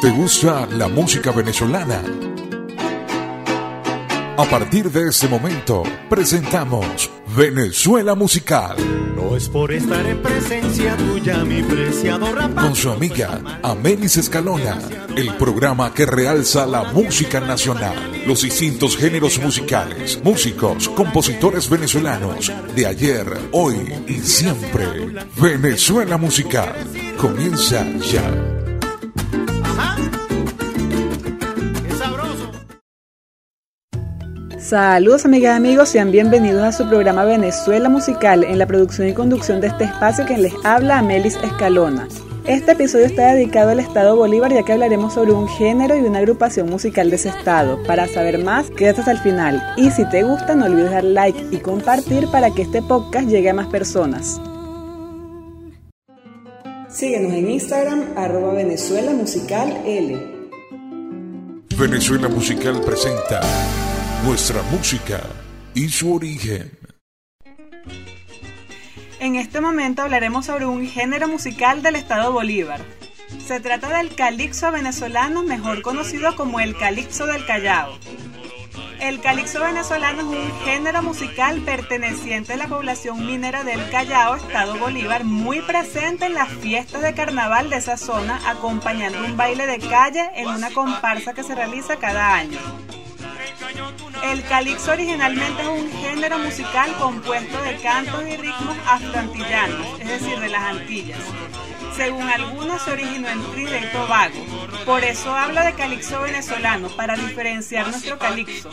¿Te gusta la música venezolana? A partir de este momento, presentamos Venezuela Musical. No es por estar en presencia tuya, mi preciado Con su amiga Amelis Escalona, el programa que realza la música nacional, los distintos géneros musicales, músicos, compositores venezolanos, de ayer, hoy y siempre. Venezuela Musical comienza ya. Saludos amigas y amigos, sean bienvenidos a su programa Venezuela Musical en la producción y conducción de este espacio que les habla Amelis Escalona. Este episodio está dedicado al estado Bolívar ya que hablaremos sobre un género y una agrupación musical de ese estado. Para saber más, quédate hasta el final y si te gusta no olvides dar like y compartir para que este podcast llegue a más personas. Síguenos en Instagram arroba Venezuela Musical L. Venezuela Musical presenta nuestra música y su origen. En este momento hablaremos sobre un género musical del estado Bolívar. Se trata del calixo venezolano, mejor conocido como el calixo del Callao. El calixo venezolano es un género musical perteneciente a la población minera del Callao, Estado Bolívar, muy presente en las fiestas de carnaval de esa zona, acompañando un baile de calle en una comparsa que se realiza cada año. El calixo originalmente es un género musical compuesto de cantos y ritmos afroantillanos, es decir, de las Antillas. Según algunos se originó en Trinidad y Tobago. Por eso habla de calixo venezolano, para diferenciar nuestro calixo.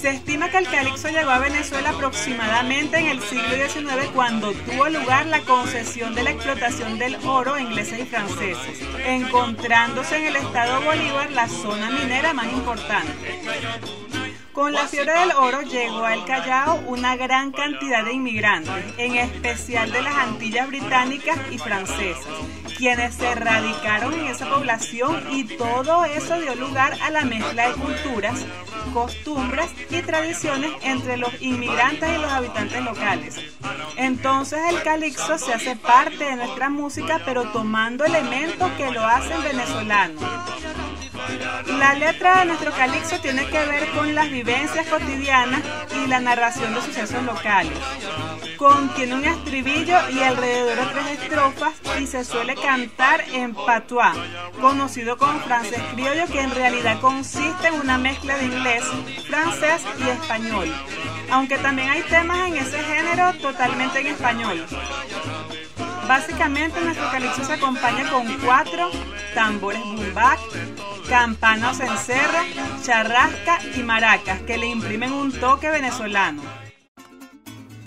Se estima que el calixo llegó a Venezuela aproximadamente en el siglo XIX cuando tuvo lugar la concesión de la explotación del oro a ingleses y franceses, encontrándose en el estado Bolívar la zona minera más importante. Con la fiebre del oro llegó al Callao una gran cantidad de inmigrantes, en especial de las Antillas británicas y francesas, quienes se radicaron en esa población y todo eso dio lugar a la mezcla de culturas, costumbres y tradiciones entre los inmigrantes y los habitantes locales. Entonces el calixo se hace parte de nuestra música pero tomando elementos que lo hacen venezolano. La letra de nuestro calixo tiene que ver con las vivencias cotidianas y la narración de sucesos locales. Contiene un estribillo y alrededor de tres estrofas y se suele cantar en patois, conocido como francés criollo, que en realidad consiste en una mezcla de inglés, francés y español. Aunque también hay temas en ese género totalmente en español. Básicamente nuestro calixto se acompaña con cuatro tambores bumbac, campanas en serra, charrasca y maracas que le imprimen un toque venezolano.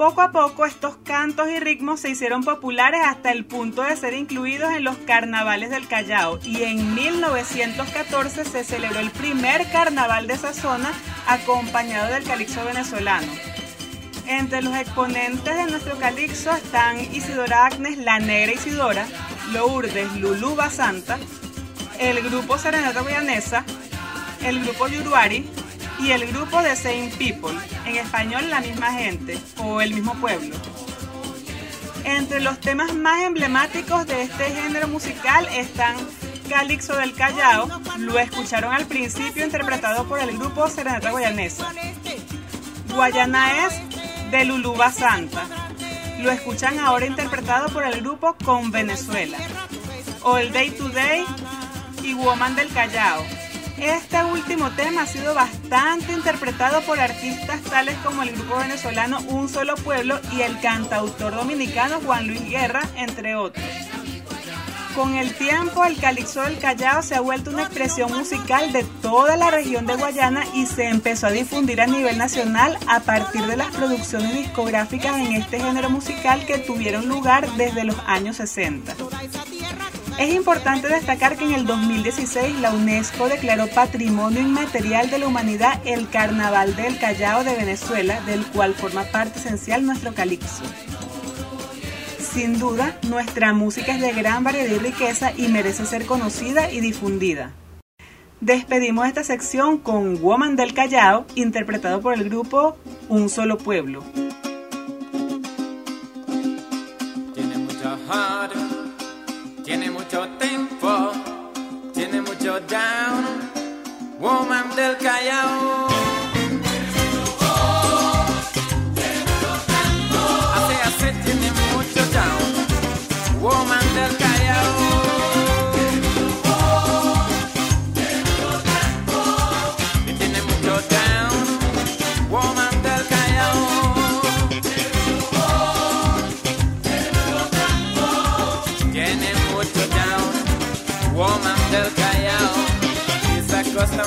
Poco a poco estos cantos y ritmos se hicieron populares hasta el punto de ser incluidos en los carnavales del Callao y en 1914 se celebró el primer carnaval de esa zona acompañado del calixto venezolano. Entre los exponentes de nuestro calixto están Isidora Agnes, la negra Isidora, Lourdes, Lulú Basanta, el grupo Serenata Guyanesa, el grupo Yuruari y el grupo The Same People, en español la misma gente o el mismo pueblo. Entre los temas más emblemáticos de este género musical están Calixo del Callao, lo escucharon al principio interpretado por el grupo Serenata Guayanesa. Guayana es de Luluba Santa. Lo escuchan ahora interpretado por el grupo Con Venezuela. All Day Today y Woman del Callao. Este último tema ha sido bastante interpretado por artistas tales como el grupo venezolano Un Solo Pueblo y el cantautor dominicano Juan Luis Guerra, entre otros. Con el tiempo, el calixo del Callao se ha vuelto una expresión musical de toda la región de Guayana y se empezó a difundir a nivel nacional a partir de las producciones discográficas en este género musical que tuvieron lugar desde los años 60. Es importante destacar que en el 2016 la UNESCO declaró Patrimonio Inmaterial de la Humanidad el Carnaval del Callao de Venezuela, del cual forma parte esencial nuestro calixo. Sin duda, nuestra música es de gran variedad y riqueza y merece ser conocida y difundida. Despedimos esta sección con Woman del Callao, interpretado por el grupo Un Solo Pueblo. Down, woman del Callao.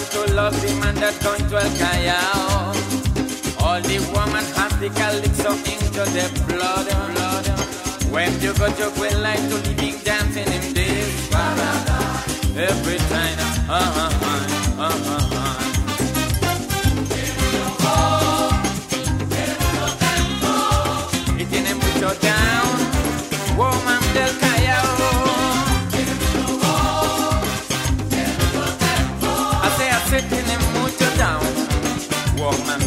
To love the man that going to El Callao. All the woman have the calypso into the blood, blood. When you go to quit like to living dancing in this paradise. Every time, uh-huh, uh-huh, uh-huh.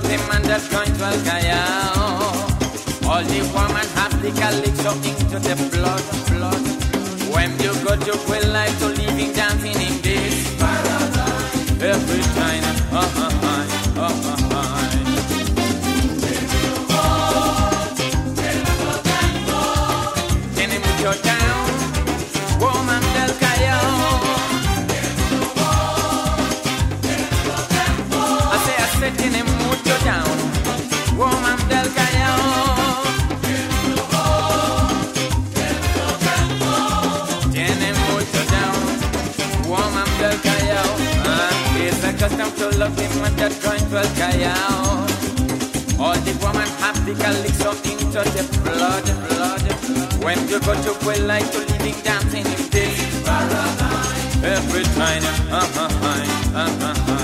to the man that's going to El Callao. All the woman have the calypso into the blood, blood. When you go to quit like to living dancing in this paradise. Every time, uh-huh, love him when they're going to El Callao. All the woman have the calypso into the blood, blood. When you go to quit like to living dancing in this paradise. Every time, uh-huh, uh-huh, uh-huh.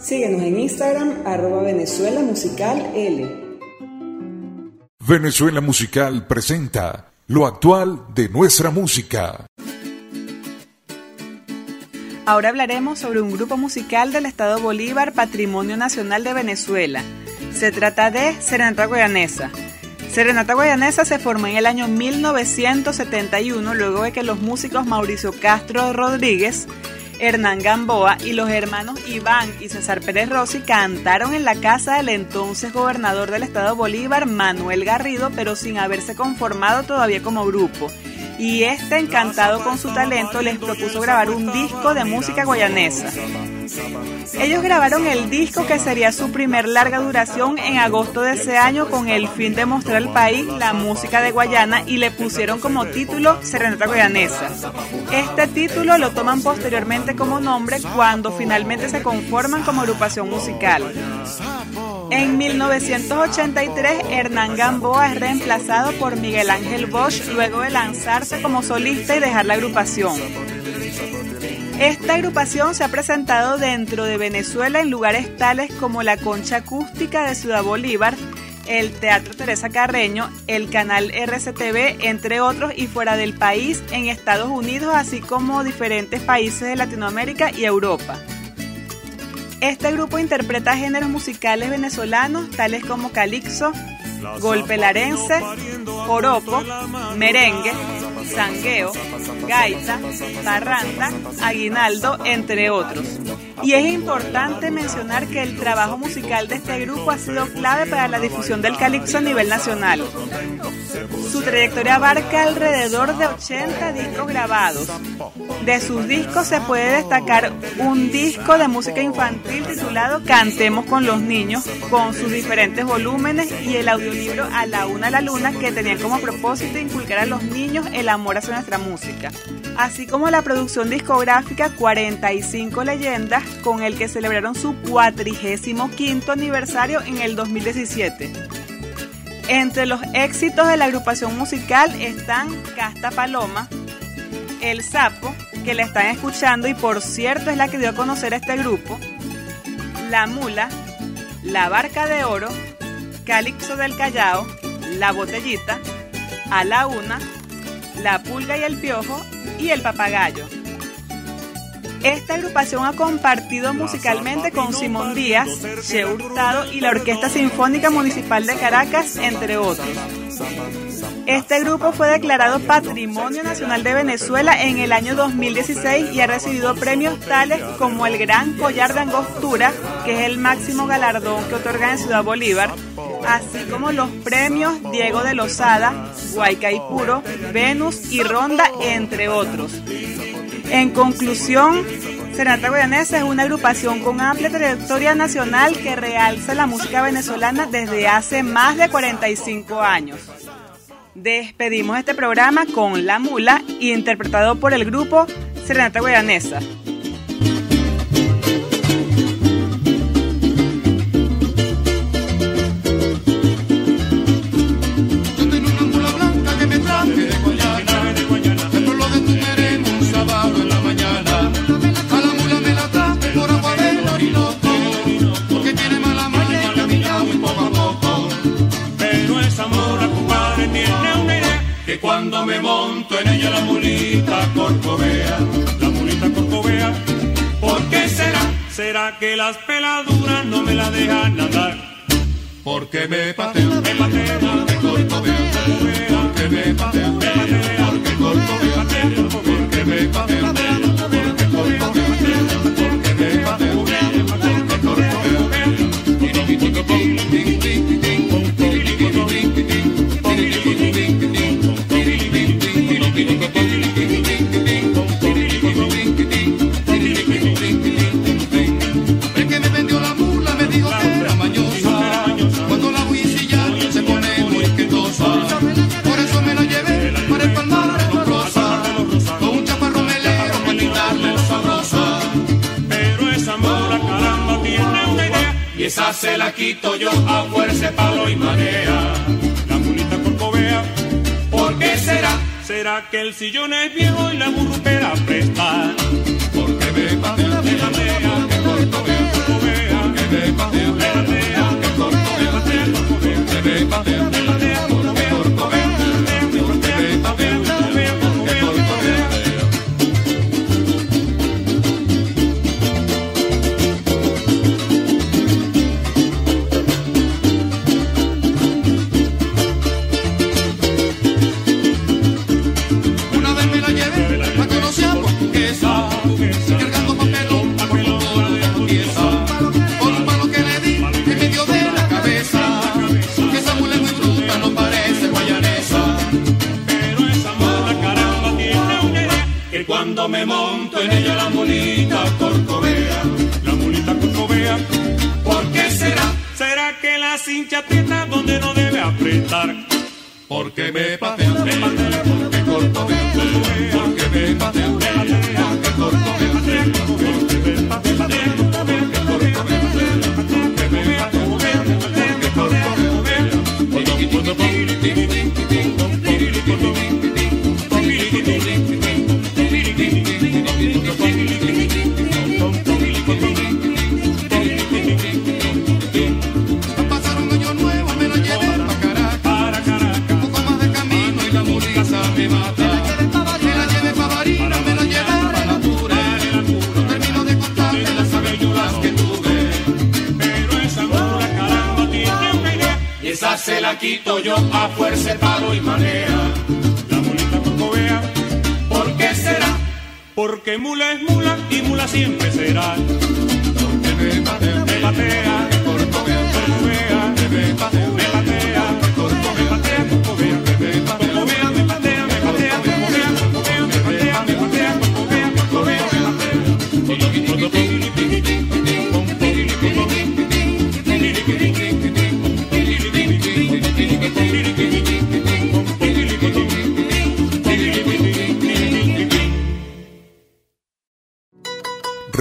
Síguenos en Instagram, arroba Venezuela Musical L. Venezuela Musical presenta lo actual de nuestra música. Ahora hablaremos sobre un grupo musical del Estado Bolívar, Patrimonio Nacional de Venezuela. Se trata de Serenata Guayanesa. Serenata Guayanesa se formó en el año 1971 luego de que los músicos Mauricio Castro Rodríguez, Hernán Gamboa y los hermanos Iván y César Pérez Rossi cantaron en la casa del entonces gobernador del estado Bolívar, Manuel Garrido, pero sin haberse conformado todavía como grupo. Y este, encantado con su talento, les propuso grabar un disco de música guayanesa. Ellos grabaron el disco que sería su primer larga duración en agosto de ese año con el fin de mostrar al país la música de Guayana y le pusieron como título Serenata Guayanesa. Este título lo toman posteriormente como nombre cuando finalmente se conforman como agrupación musical. En 1983, Hernán Gamboa es reemplazado por Miguel Ángel Bosch luego de lanzarse como solista y dejar la agrupación. Esta agrupación se ha presentado dentro de Venezuela en lugares tales como la Concha Acústica de Ciudad Bolívar, el Teatro Teresa Carreño, el canal RCTV, entre otros, y fuera del país, en Estados Unidos, así como diferentes países de Latinoamérica y Europa. Este grupo interpreta géneros musicales venezolanos tales como calixo, golpe larense, joropo, merengue, sangueo, gaita, parranda, aguinaldo, entre otros. Y es importante mencionar que el trabajo musical de este grupo ha sido clave para la difusión del calipso a nivel nacional. Su trayectoria abarca alrededor de 80 discos grabados. De sus discos se puede destacar un disco de música infantil titulado Cantemos con los niños, con sus diferentes volúmenes y el audiolibro A la una a la luna que tenían como propósito inculcar a los niños el amor hacia nuestra música, así como la producción discográfica 45 leyendas con el que celebraron su 45 aniversario en el 2017. Entre los éxitos de la agrupación musical están Casta Paloma, El Sapo, que la están escuchando y por cierto es la que dio a conocer a este grupo, La Mula, La Barca de Oro, Calixo del Callao, La Botellita, A la Una, La Pulga y el Piojo y El Papagayo. Esta agrupación ha compartido musicalmente con Simón Díaz, Che Hurtado y la Orquesta Sinfónica Municipal de Caracas, entre otros. Este grupo fue declarado Patrimonio Nacional de Venezuela en el año 2016 y ha recibido premios tales como el Gran Collar de Angostura, que es el máximo galardón que otorgan en Ciudad Bolívar, así como los premios Diego de Lozada, Guaycaipuro, Venus y Ronda, entre otros. En conclusión, Serenata Guayanesa es una agrupación con amplia trayectoria nacional que realza la música venezolana desde hace más de 45 años. Despedimos este programa con La Mula, interpretado por el grupo Serenata Guayanesa. Será? ¿Será que las peladuras no me la dejan andar? Porque me patea, me patea, porque porque me patea, me patea, porque corcovea, porque me patea, se la quito yo a fuerza, palo y marea. La mulita corcovea, ¿por qué será? ¿Será que el sillón es viejo y la burrupera presta? La quito yo a fuerza, paro y manera. La mulita corcovea, ¿por qué será? Porque mula es mula y mula siempre será. Porque me patea, me patea, corcovea, corcovea, me patea, me patea,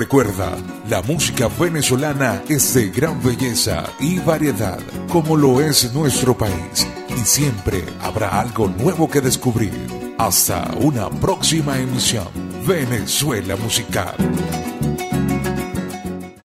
Recuerda, la música venezolana es de gran belleza y variedad, como lo es nuestro país, y siempre habrá algo nuevo que descubrir. Hasta una próxima emisión, Venezuela Musical.